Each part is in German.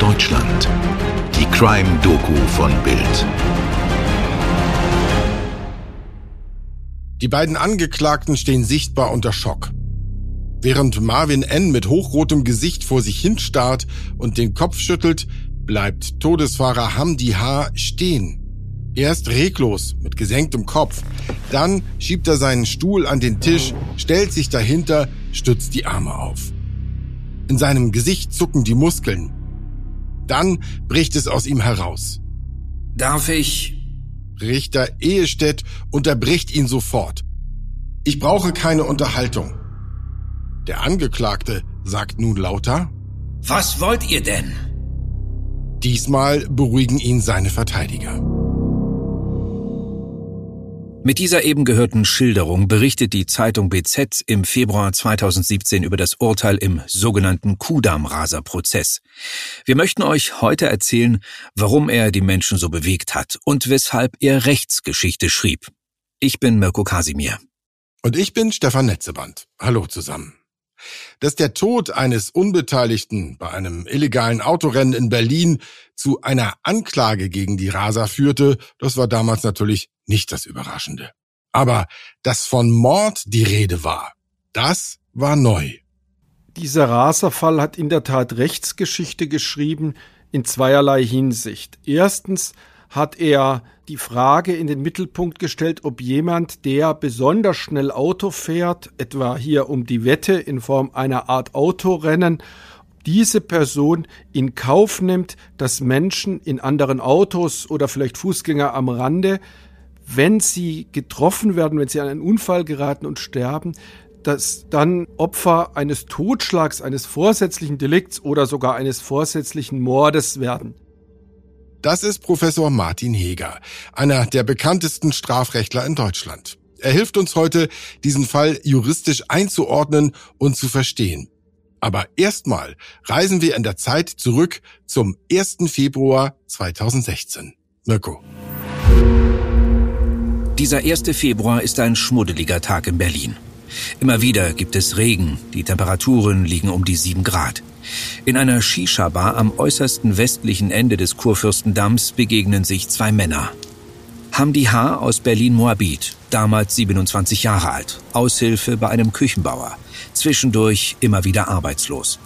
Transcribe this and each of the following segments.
Deutschland. Die Crime-Doku von Bild. Die beiden Angeklagten stehen sichtbar unter Schock. Während Marvin N. mit hochrotem Gesicht vor sich hinstarrt und den Kopf schüttelt, bleibt Todesfahrer Hamdi H. stehen. Erst reglos, mit gesenktem Kopf. Dann schiebt er seinen Stuhl an den Tisch, stellt sich dahinter, stützt die Arme auf. In seinem Gesicht zucken die Muskeln. Dann bricht es aus ihm heraus. Darf ich? Richter Ehestedt unterbricht ihn sofort. Ich brauche keine Unterhaltung. Der Angeklagte sagt nun lauter. Was wollt ihr denn? Diesmal beruhigen ihn seine Verteidiger. Mit dieser eben gehörten Schilderung berichtet die Zeitung BZ im Februar 2017 über das Urteil im sogenannten Kudamm-Raser-Prozess. Wir möchten euch heute erzählen, warum er die Menschen so bewegt hat und weshalb er Rechtsgeschichte schrieb. Ich bin Mirko Kasimir. Und ich bin Stefan Netzeband. Hallo zusammen. Dass der Tod eines Unbeteiligten bei einem illegalen Autorennen in Berlin zu einer Anklage gegen die Raser führte, das war damals natürlich nicht das Überraschende. Aber dass von Mord die Rede war, das war neu. Dieser Raserfall hat in der Tat Rechtsgeschichte geschrieben in zweierlei Hinsicht. Erstens hat er die Frage in den Mittelpunkt gestellt, ob jemand, der besonders schnell Auto fährt, etwa hier um die Wette in Form einer Art Autorennen, diese Person in Kauf nimmt, dass Menschen in anderen Autos oder vielleicht Fußgänger am Rande, wenn sie getroffen werden, wenn sie an einen Unfall geraten und sterben, dass dann Opfer eines Totschlags, eines vorsätzlichen Delikts oder sogar eines vorsätzlichen Mordes werden. Das ist Professor Martin Heger, einer der bekanntesten Strafrechtler in Deutschland. Er hilft uns heute, diesen Fall juristisch einzuordnen und zu verstehen. Aber erstmal reisen wir in der Zeit zurück zum 1. Februar 2016. Mirko. Dieser 1. Februar ist ein schmuddeliger Tag in Berlin. Immer wieder gibt es Regen, die Temperaturen liegen um die 7 Grad. In einer Shisha-Bar am äußersten westlichen Ende des Kurfürstendamms begegnen sich zwei Männer. Hamdi H. aus Berlin-Moabit, damals 27 Jahre alt, Aushilfe bei einem Küchenbauer, zwischendurch immer wieder arbeitslos.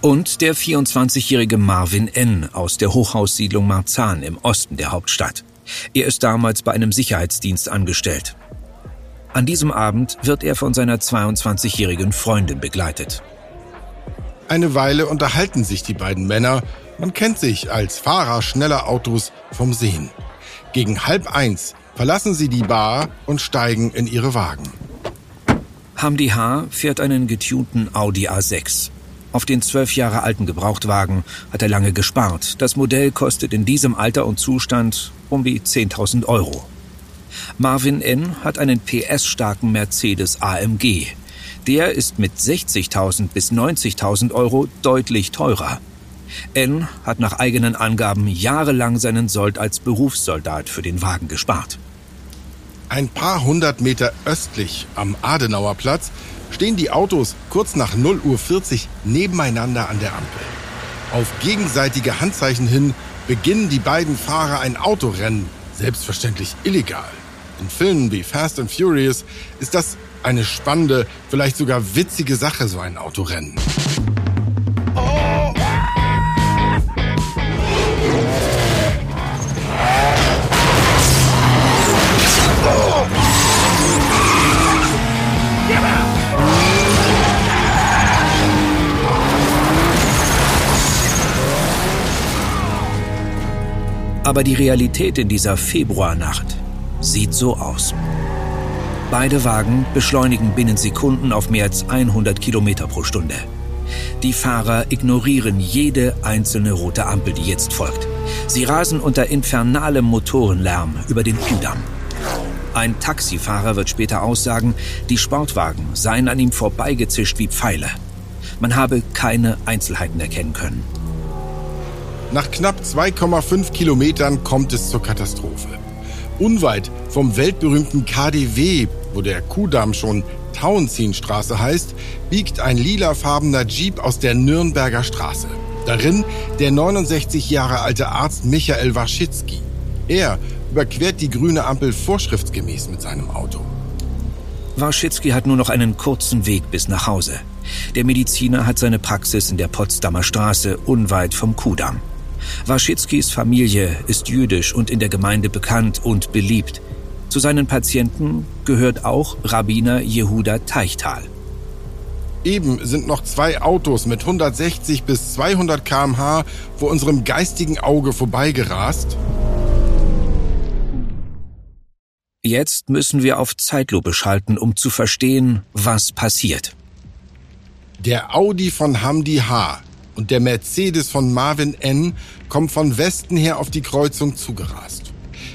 Und der 24-jährige Marvin N. aus der Hochhaussiedlung Marzahn im Osten der Hauptstadt. Er ist damals bei einem Sicherheitsdienst angestellt. An diesem Abend wird er von seiner 22-jährigen Freundin begleitet. Eine Weile unterhalten sich die beiden Männer. Man kennt sich als Fahrer schneller Autos vom Sehen. Gegen halb eins verlassen sie die Bar und steigen in ihre Wagen. Hamdi H. fährt einen getunten Audi A6. Auf den zwölf Jahre alten Gebrauchtwagen hat er lange gespart. Das Modell kostet in diesem Alter und Zustand um die 10.000 Euro. Marvin N. hat einen PS-starken Mercedes AMG. Der ist mit 60.000 bis 90.000 Euro deutlich teurer. N hat nach eigenen Angaben jahrelang seinen Sold als Berufssoldat für den Wagen gespart. Ein paar hundert Meter östlich am Adenauerplatz stehen die Autos kurz nach 0 Uhr 40 nebeneinander an der Ampel. Auf gegenseitige Handzeichen hin beginnen die beiden Fahrer ein Autorennen, selbstverständlich illegal. In Filmen wie Fast and Furious ist das eine spannende, vielleicht sogar witzige Sache, so ein Autorennen. Aber die Realität in dieser Februarnacht sieht so aus. Beide Wagen beschleunigen binnen Sekunden auf mehr als 100 Kilometer pro Stunde. Die Fahrer ignorieren jede einzelne rote Ampel, die jetzt folgt. Sie rasen unter infernalem Motorenlärm über den Kudamm. Ein Taxifahrer wird später aussagen, die Sportwagen seien an ihm vorbeigezischt wie Pfeile. Man habe keine Einzelheiten erkennen können. Nach knapp 2,5 Kilometern kommt es zur Katastrophe. Unweit vom weltberühmten KDW, wo der Kudamm schon Tauentzienstraße heißt, biegt ein lilafarbener Jeep aus der Nürnberger Straße. Darin der 69 Jahre alte Arzt Michael Waschitzki. Er überquert die grüne Ampel vorschriftsgemäß mit seinem Auto. Waschitzki hat nur noch einen kurzen Weg bis nach Hause. Der Mediziner hat seine Praxis in der Potsdamer Straße unweit vom Kudamm. Waschitzkis Familie ist jüdisch und in der Gemeinde bekannt und beliebt. Zu seinen Patienten gehört auch Rabbiner Jehuda Teichtal. Eben sind noch zwei Autos mit 160 bis 200 km/h vor unserem geistigen Auge vorbeigerast. Jetzt müssen wir auf Zeitlupe schalten, um zu verstehen, was passiert. Der Audi von Hamdi H. und der Mercedes von Marvin N. kommen von Westen her auf die Kreuzung zugerast.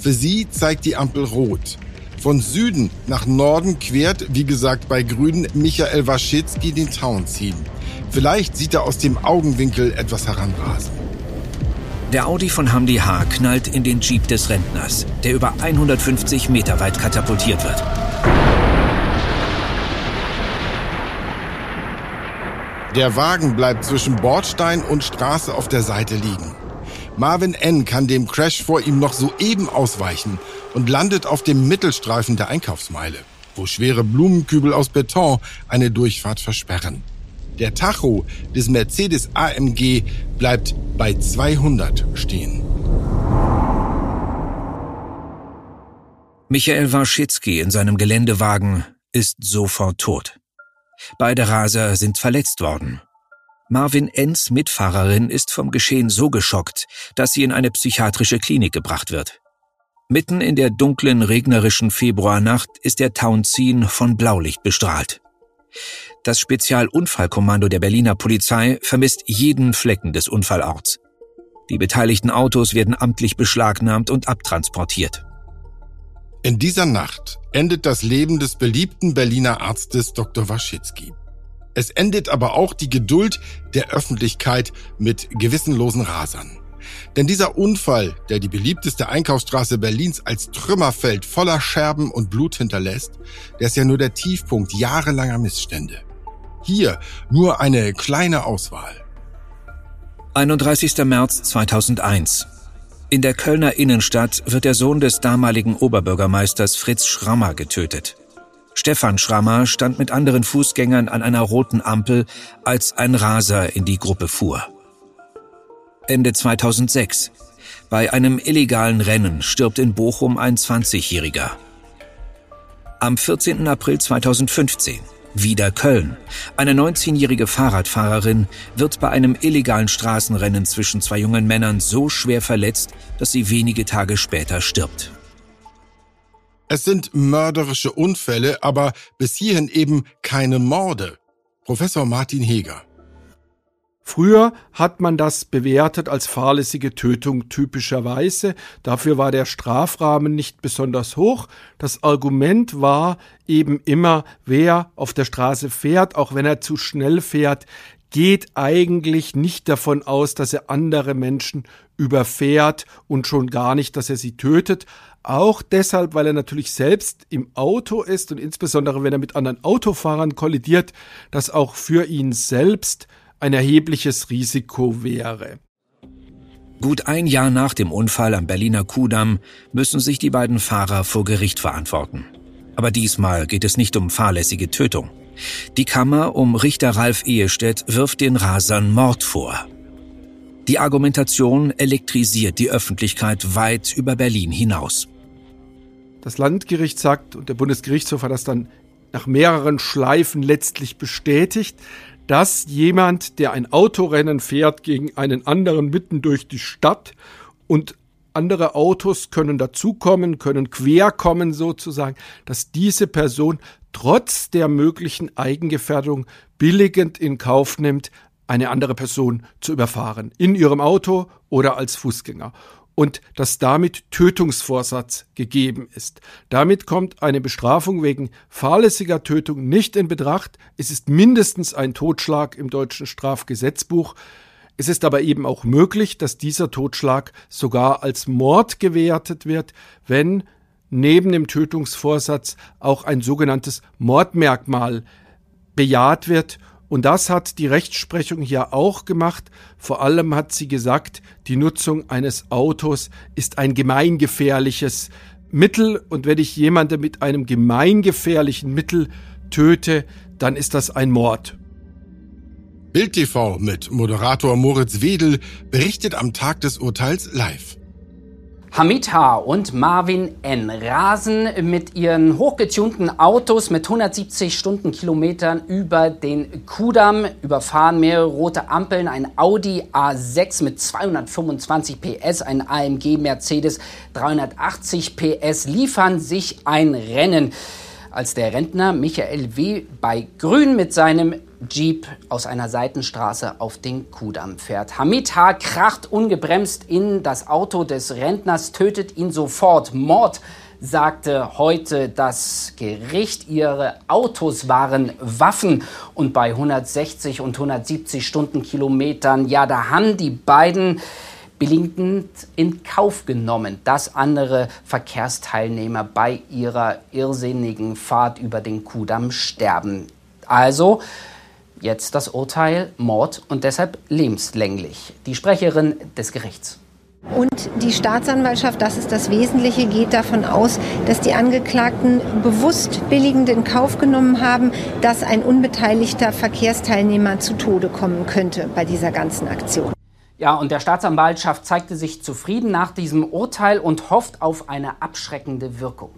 Für sie zeigt die Ampel rot. Von Süden nach Norden quert, wie gesagt bei Grünen, Michael Waschitzki den Townziehen. Vielleicht sieht er aus dem Augenwinkel etwas heranrasen. Der Audi von Hamdi H. knallt in den Jeep des Rentners, der über 150 Meter weit katapultiert wird. Der Wagen bleibt zwischen Bordstein und Straße auf der Seite liegen. Marvin N. kann dem Crash vor ihm noch soeben ausweichen und landet auf dem Mittelstreifen der Einkaufsmeile, wo schwere Blumenkübel aus Beton eine Durchfahrt versperren. Der Tacho des Mercedes AMG bleibt bei 200 stehen. Michael Warschitzki in seinem Geländewagen ist sofort tot. Beide Raser sind verletzt worden. Marvin Enns Mitfahrerin ist vom Geschehen so geschockt, dass sie in eine psychiatrische Klinik gebracht wird. Mitten in der dunklen, regnerischen Februarnacht ist der Townziehen von Blaulicht bestrahlt. Das Spezialunfallkommando der Berliner Polizei vermisst jeden Flecken des Unfallorts. Die beteiligten Autos werden amtlich beschlagnahmt und abtransportiert. In dieser Nacht endet das Leben des beliebten Berliner Arztes Dr. Waschitzki. Es endet aber auch die Geduld der Öffentlichkeit mit gewissenlosen Rasern. Denn dieser Unfall, der die beliebteste Einkaufsstraße Berlins als Trümmerfeld voller Scherben und Blut hinterlässt, der ist ja nur der Tiefpunkt jahrelanger Missstände. Hier nur eine kleine Auswahl. 31. März 2001. In der Kölner Innenstadt wird der Sohn des damaligen Oberbürgermeisters Fritz Schrammer getötet. Stefan Schrammer stand mit anderen Fußgängern an einer roten Ampel, als ein Raser in die Gruppe fuhr. Ende 2006. Bei einem illegalen Rennen stirbt in Bochum ein 20-Jähriger. Am 14. April 2015 wieder Köln. Eine 19-jährige Fahrradfahrerin wird bei einem illegalen Straßenrennen zwischen zwei jungen Männern so schwer verletzt, dass sie wenige Tage später stirbt. Es sind mörderische Unfälle, aber bis hierhin eben keine Morde. Professor Martin Heger. Früher hat man das bewertet als fahrlässige Tötung typischerweise. Dafür war der Strafrahmen nicht besonders hoch. Das Argument war eben immer, wer auf der Straße fährt, auch wenn er zu schnell fährt, geht eigentlich nicht davon aus, dass er andere Menschen überfährt und schon gar nicht, dass er sie tötet. Auch deshalb, weil er natürlich selbst im Auto ist und insbesondere wenn er mit anderen Autofahrern kollidiert, das auch für ihn selbst ein erhebliches Risiko wäre. Gut ein Jahr nach dem Unfall am Berliner Kudamm müssen sich die beiden Fahrer vor Gericht verantworten. Aber diesmal geht es nicht um fahrlässige Tötung. Die Kammer um Richter Ralf Ehestedt wirft den Rasern Mord vor. Die Argumentation elektrisiert die Öffentlichkeit weit über Berlin hinaus. Das Landgericht sagt, und der Bundesgerichtshof hat das dann nach mehreren Schleifen letztlich bestätigt, dass jemand, der ein Autorennen fährt gegen einen anderen mitten durch die Stadt und andere Autos können dazukommen, können querkommen sozusagen, dass diese Person trotz der möglichen Eigengefährdung billigend in Kauf nimmt, eine andere Person zu überfahren, in ihrem Auto oder als Fußgänger und dass damit Tötungsvorsatz gegeben ist. Damit kommt eine Bestrafung wegen fahrlässiger Tötung nicht in Betracht. Es ist mindestens ein Totschlag im deutschen Strafgesetzbuch. Es ist aber eben auch möglich, dass dieser Totschlag sogar als Mord gewertet wird, wenn neben dem Tötungsvorsatz auch ein sogenanntes Mordmerkmal bejaht wird Und das hat die Rechtsprechung hier auch gemacht. Vor allem hat sie gesagt, die Nutzung eines Autos ist ein gemeingefährliches Mittel und wenn ich jemanden mit einem gemeingefährlichen Mittel töte, dann ist das ein Mord. Bild TV mit Moderator Moritz Wedel berichtet am Tag des Urteils live. Hamid H. und Marvin N. rasen mit ihren hochgetunten Autos mit 170 Stundenkilometern über den Kudamm, überfahren mehrere rote Ampeln, ein Audi A6 mit 225 PS, ein AMG Mercedes 380 PS, liefern sich ein Rennen als der Rentner Michael W. bei Grün mit seinem Jeep aus einer Seitenstraße auf den Kudamm fährt. Hamid H. kracht ungebremst in das Auto des Rentners, tötet ihn sofort. Mord sagte heute das Gericht, ihre Autos waren Waffen und bei 160 und 170 Stundenkilometern, ja, da haben die beiden billigend in Kauf genommen, dass andere Verkehrsteilnehmer bei ihrer irrsinnigen Fahrt über den Kudamm sterben. Also jetzt das Urteil Mord und deshalb lebenslänglich. Die Sprecherin des Gerichts. Und die Staatsanwaltschaft, das ist das Wesentliche, geht davon aus, dass die Angeklagten bewusst billigend in Kauf genommen haben, dass ein unbeteiligter Verkehrsteilnehmer zu Tode kommen könnte bei dieser ganzen Aktion. Ja, und der Staatsanwaltschaft zeigte sich zufrieden nach diesem Urteil und hofft auf eine abschreckende Wirkung.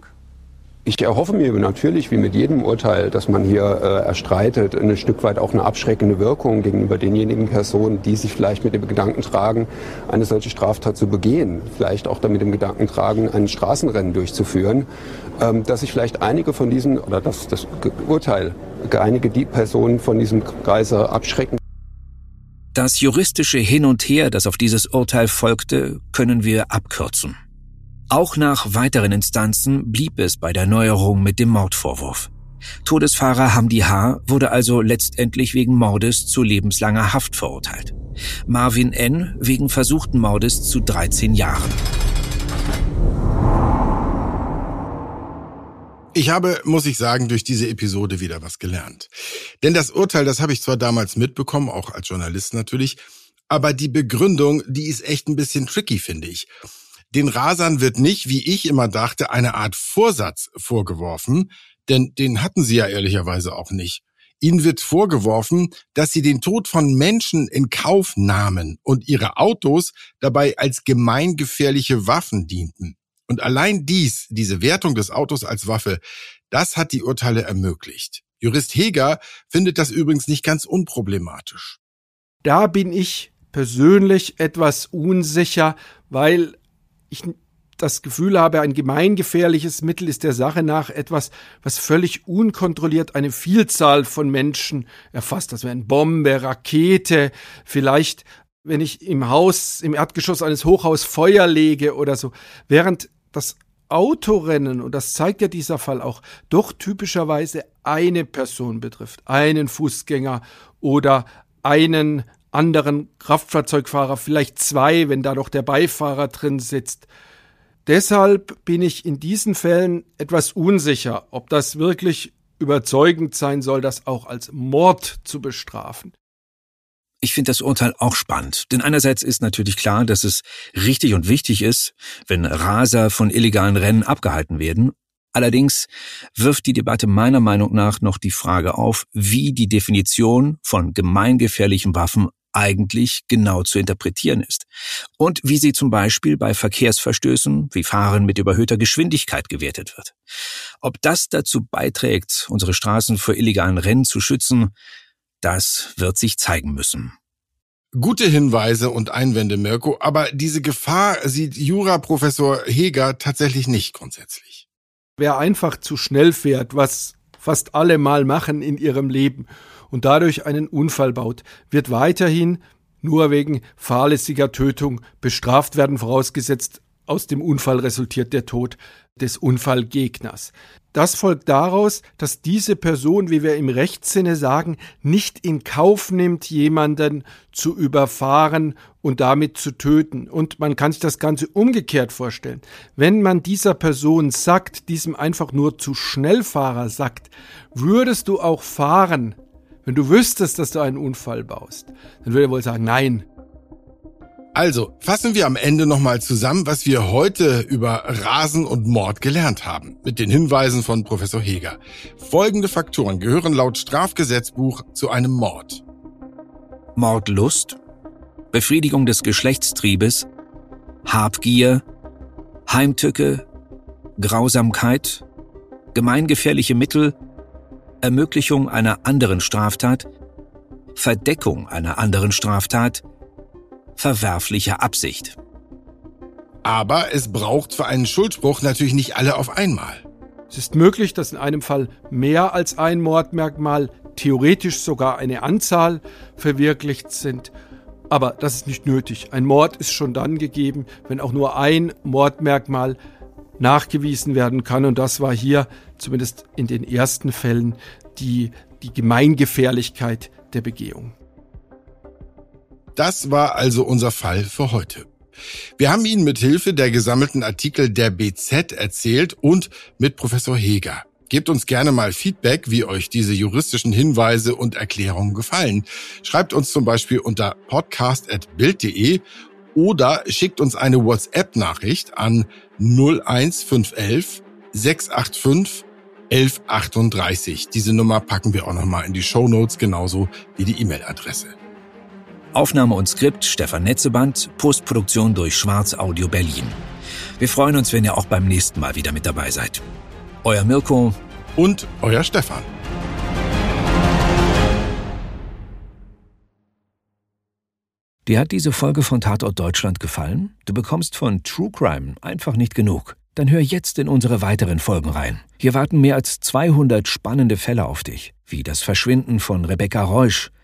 Ich erhoffe mir natürlich, wie mit jedem Urteil, dass man hier äh, erstreitet, ein Stück weit auch eine abschreckende Wirkung gegenüber denjenigen Personen, die sich vielleicht mit dem Gedanken tragen, eine solche Straftat zu begehen, vielleicht auch damit dem Gedanken tragen, ein Straßenrennen durchzuführen, ähm, dass sich vielleicht einige von diesen, oder dass das Urteil einige die Personen von diesem Kreise abschrecken. Das juristische Hin und Her, das auf dieses Urteil folgte, können wir abkürzen. Auch nach weiteren Instanzen blieb es bei der Neuerung mit dem Mordvorwurf. Todesfahrer Hamdi H. wurde also letztendlich wegen Mordes zu lebenslanger Haft verurteilt. Marvin N. wegen versuchten Mordes zu 13 Jahren. Ich habe, muss ich sagen, durch diese Episode wieder was gelernt. Denn das Urteil, das habe ich zwar damals mitbekommen, auch als Journalist natürlich, aber die Begründung, die ist echt ein bisschen tricky, finde ich. Den Rasern wird nicht, wie ich immer dachte, eine Art Vorsatz vorgeworfen, denn den hatten sie ja ehrlicherweise auch nicht. Ihnen wird vorgeworfen, dass sie den Tod von Menschen in Kauf nahmen und ihre Autos dabei als gemeingefährliche Waffen dienten. Und allein dies, diese Wertung des Autos als Waffe, das hat die Urteile ermöglicht. Jurist Heger findet das übrigens nicht ganz unproblematisch. Da bin ich persönlich etwas unsicher, weil ich das Gefühl habe, ein gemeingefährliches Mittel ist der Sache nach etwas, was völlig unkontrolliert eine Vielzahl von Menschen erfasst. Das wäre eine Bombe, Rakete, vielleicht wenn ich im Haus, im Erdgeschoss eines Hochhaus Feuer lege oder so. Während das Autorennen, und das zeigt ja dieser Fall auch, doch typischerweise eine Person betrifft, einen Fußgänger oder einen anderen Kraftfahrzeugfahrer, vielleicht zwei, wenn da doch der Beifahrer drin sitzt. Deshalb bin ich in diesen Fällen etwas unsicher, ob das wirklich überzeugend sein soll, das auch als Mord zu bestrafen. Ich finde das Urteil auch spannend, denn einerseits ist natürlich klar, dass es richtig und wichtig ist, wenn Raser von illegalen Rennen abgehalten werden. Allerdings wirft die Debatte meiner Meinung nach noch die Frage auf, wie die Definition von gemeingefährlichen Waffen eigentlich genau zu interpretieren ist und wie sie zum Beispiel bei Verkehrsverstößen wie Fahren mit überhöhter Geschwindigkeit gewertet wird. Ob das dazu beiträgt, unsere Straßen vor illegalen Rennen zu schützen, das wird sich zeigen müssen. Gute Hinweise und Einwände, Mirko, aber diese Gefahr sieht Juraprofessor Heger tatsächlich nicht grundsätzlich. Wer einfach zu schnell fährt, was fast alle mal machen in ihrem Leben und dadurch einen Unfall baut, wird weiterhin nur wegen fahrlässiger Tötung bestraft werden, vorausgesetzt aus dem Unfall resultiert der Tod des Unfallgegners. Das folgt daraus, dass diese Person, wie wir im Rechtssinne sagen, nicht in Kauf nimmt, jemanden zu überfahren und damit zu töten. Und man kann sich das Ganze umgekehrt vorstellen. Wenn man dieser Person sagt, diesem einfach nur zu Schnellfahrer sagt, würdest du auch fahren, Wenn du wüsstest, dass du einen Unfall baust, dann würde er wohl sagen, nein. Also, fassen wir am Ende nochmal zusammen, was wir heute über Rasen und Mord gelernt haben, mit den Hinweisen von Professor Heger. Folgende Faktoren gehören laut Strafgesetzbuch zu einem Mord. Mordlust, Befriedigung des Geschlechtstriebes, Habgier, Heimtücke, Grausamkeit, gemeingefährliche Mittel, Ermöglichung einer anderen Straftat, Verdeckung einer anderen Straftat, verwerfliche Absicht. Aber es braucht für einen Schuldspruch natürlich nicht alle auf einmal. Es ist möglich, dass in einem Fall mehr als ein Mordmerkmal, theoretisch sogar eine Anzahl verwirklicht sind. Aber das ist nicht nötig. Ein Mord ist schon dann gegeben, wenn auch nur ein Mordmerkmal nachgewiesen werden kann. Und das war hier zumindest in den ersten Fällen die, die Gemeingefährlichkeit der Begehung. Das war also unser Fall für heute. Wir haben Ihnen mit Hilfe der gesammelten Artikel der BZ erzählt und mit Professor Heger. Gebt uns gerne mal Feedback, wie euch diese juristischen Hinweise und Erklärungen gefallen. Schreibt uns zum Beispiel unter podcast.bild.de oder schickt uns eine WhatsApp-Nachricht an 01511 685 1138. Diese Nummer packen wir auch nochmal in die Show Notes, genauso wie die E-Mail-Adresse. Aufnahme und Skript Stefan Netzeband, Postproduktion durch Schwarz Audio Berlin. Wir freuen uns, wenn ihr auch beim nächsten Mal wieder mit dabei seid. Euer Mirko und euer Stefan. Dir hat diese Folge von Tatort Deutschland gefallen? Du bekommst von True Crime einfach nicht genug. Dann hör jetzt in unsere weiteren Folgen rein. Hier warten mehr als 200 spannende Fälle auf dich, wie das Verschwinden von Rebecca Reusch,